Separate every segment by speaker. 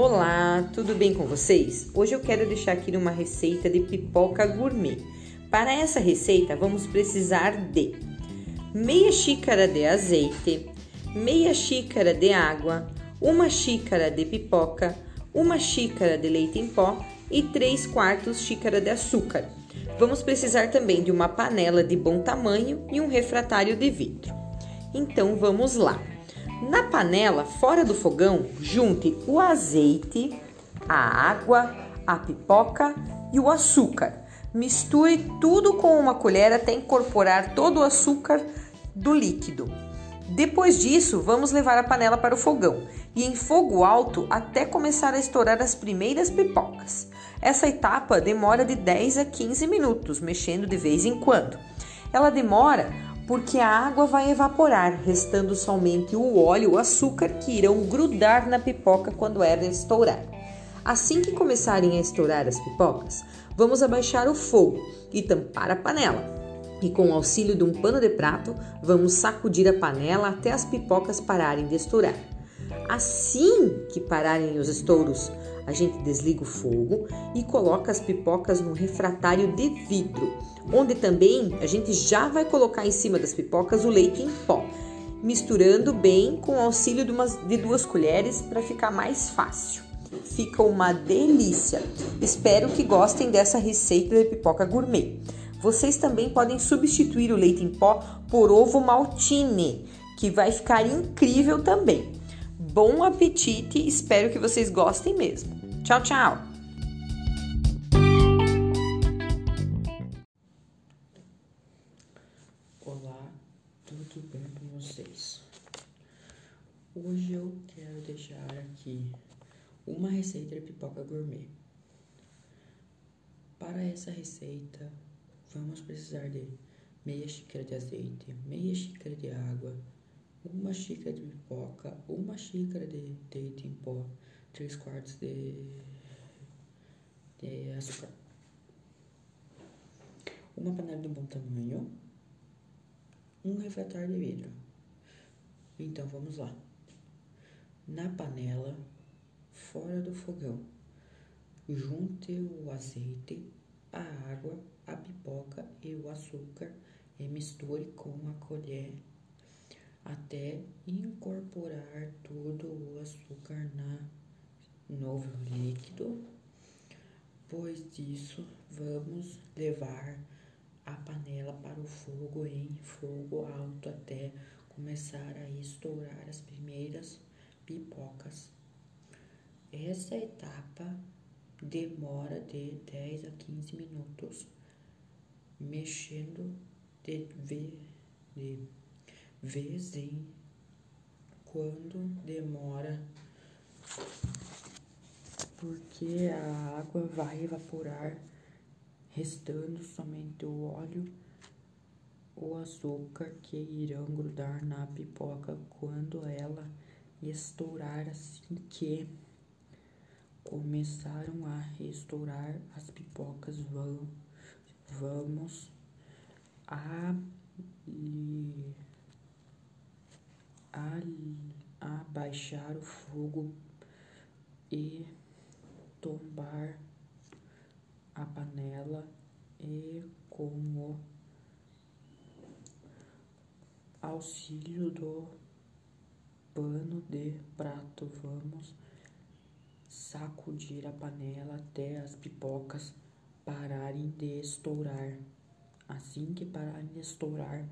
Speaker 1: Olá, tudo bem com vocês? Hoje eu quero deixar aqui uma receita de pipoca gourmet. Para essa receita vamos precisar de meia xícara de azeite, meia xícara de água, uma xícara de pipoca, uma xícara de leite em pó e 3 quartos xícara de açúcar. Vamos precisar também de uma panela de bom tamanho e um refratário de vidro. Então vamos lá. Na panela, fora do fogão, junte o azeite, a água, a pipoca e o açúcar. Misture tudo com uma colher até incorporar todo o açúcar do líquido. Depois disso, vamos levar a panela para o fogão e em fogo alto até começar a estourar as primeiras pipocas. Essa etapa demora de 10 a 15 minutos, mexendo de vez em quando. Ela demora porque a água vai evaporar, restando somente o óleo e o açúcar que irão grudar na pipoca quando ela estourar. Assim que começarem a estourar as pipocas, vamos abaixar o fogo e tampar a panela. E com o auxílio de um pano de prato, vamos sacudir a panela até as pipocas pararem de estourar. Assim que pararem os estouros, a gente desliga o fogo e coloca as pipocas no refratário de vidro, onde também a gente já vai colocar em cima das pipocas o leite em pó, misturando bem com o auxílio de, umas, de duas colheres para ficar mais fácil. Fica uma delícia. Espero que gostem dessa receita de pipoca gourmet. Vocês também podem substituir o leite em pó por ovo maltine, que vai ficar incrível também. Bom apetite, espero que vocês gostem mesmo. Tchau, tchau!
Speaker 2: Olá, tudo bem com vocês? Hoje eu quero deixar aqui uma receita de pipoca gourmet. Para essa receita, vamos precisar de meia xícara de azeite, meia xícara de água, uma xícara de pipoca, uma xícara de leite em pó, 3 quartos de, de açúcar, uma panela de bom tamanho, um refratário de vidro. Então vamos lá. Na panela, fora do fogão, junte o azeite, a água, a pipoca e o açúcar e misture com a colher até incorporar todo o açúcar na novo líquido. Pois disso, vamos levar a panela para o fogo em fogo alto até começar a estourar as primeiras pipocas. Essa etapa demora de 10 a 15 minutos, mexendo de, de vez em quando demora, porque a água vai evaporar, restando somente o óleo, o açúcar que irão grudar na pipoca quando ela estourar assim que começaram a estourar as pipocas vão vamos a a, baixar o fogo e tombar a panela e com o auxílio do pano de prato vamos sacudir a panela até as pipocas pararem de estourar. Assim que pararem de estourar,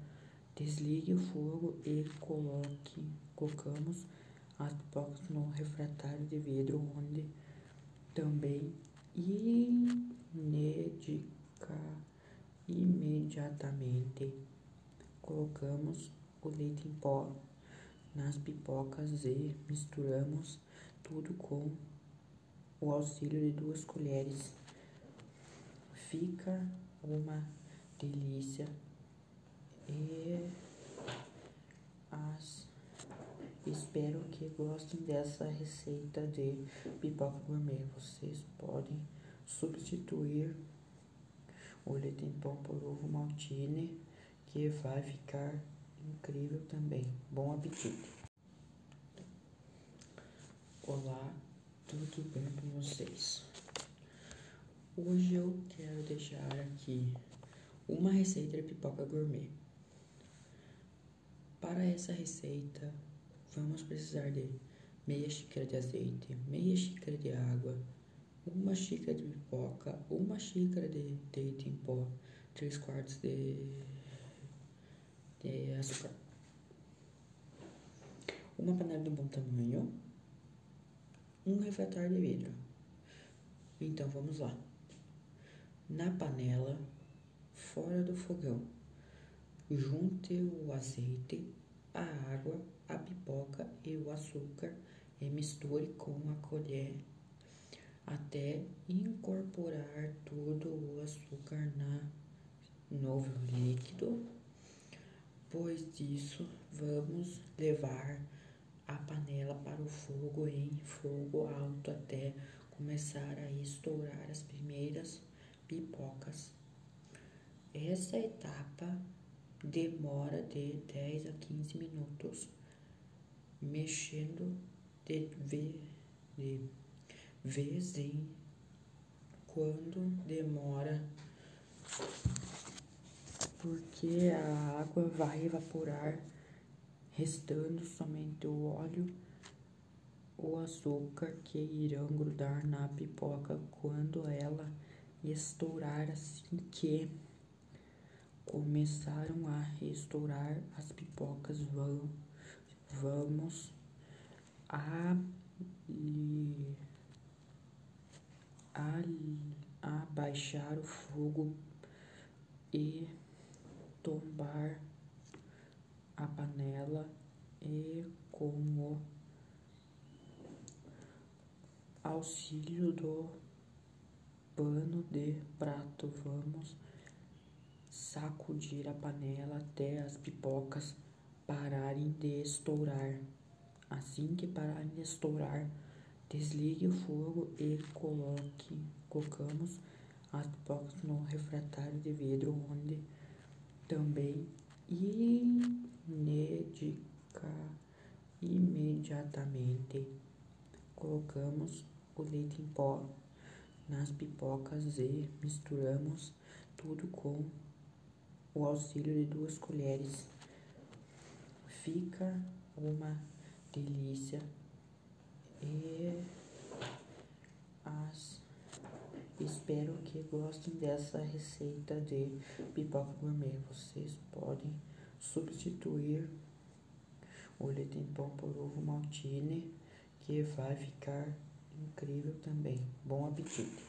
Speaker 2: Desligue o fogo e coloque, colocamos as pipocas no refratário de vidro, onde também inedica, imediatamente colocamos o leite em pó nas pipocas e misturamos tudo com o auxílio de duas colheres. Fica uma delícia e as espero que gostem dessa receita de pipoca gourmet. Vocês podem substituir o leite em pó por ovo maltine, que vai ficar incrível também. Bom apetite! Olá, tudo bem com vocês? Hoje eu quero deixar aqui uma receita de pipoca gourmet. Para essa receita, precisar de meia xícara de azeite, meia xícara de água, uma xícara de pipoca, uma xícara de leite em pó, três quartos de, de açúcar, uma panela de bom tamanho, um refratário de vidro. Então vamos lá. Na panela, fora do fogão, junte o azeite, a água, a pipoca e o açúcar e misture com a colher até incorporar todo o açúcar na novo líquido. Pois disso, vamos levar a panela para o fogo em fogo alto até começar a estourar as primeiras pipocas. Essa etapa demora de 10 a 15 minutos, mexendo de, de vez em quando demora, porque a água vai evaporar restando somente o óleo, o açúcar que irão grudar na pipoca quando ela estourar assim que começaram a estourar as pipocas vão, vamos a, a, a baixar o fogo e tombar a panela e com o auxílio do pano de prato vamos sacudir a panela até as pipocas pararem de estourar. Assim que pararem de estourar, desligue o fogo e coloque, colocamos as pipocas no refratário de vidro onde também inedica, imediatamente colocamos o leite em pó nas pipocas e misturamos tudo com o auxílio de duas colheres. Fica uma delícia e as Espero que gostem dessa receita de pipoca gourmet. Vocês podem substituir o leite em pó por ovo maltine, que vai ficar incrível também. Bom apetite!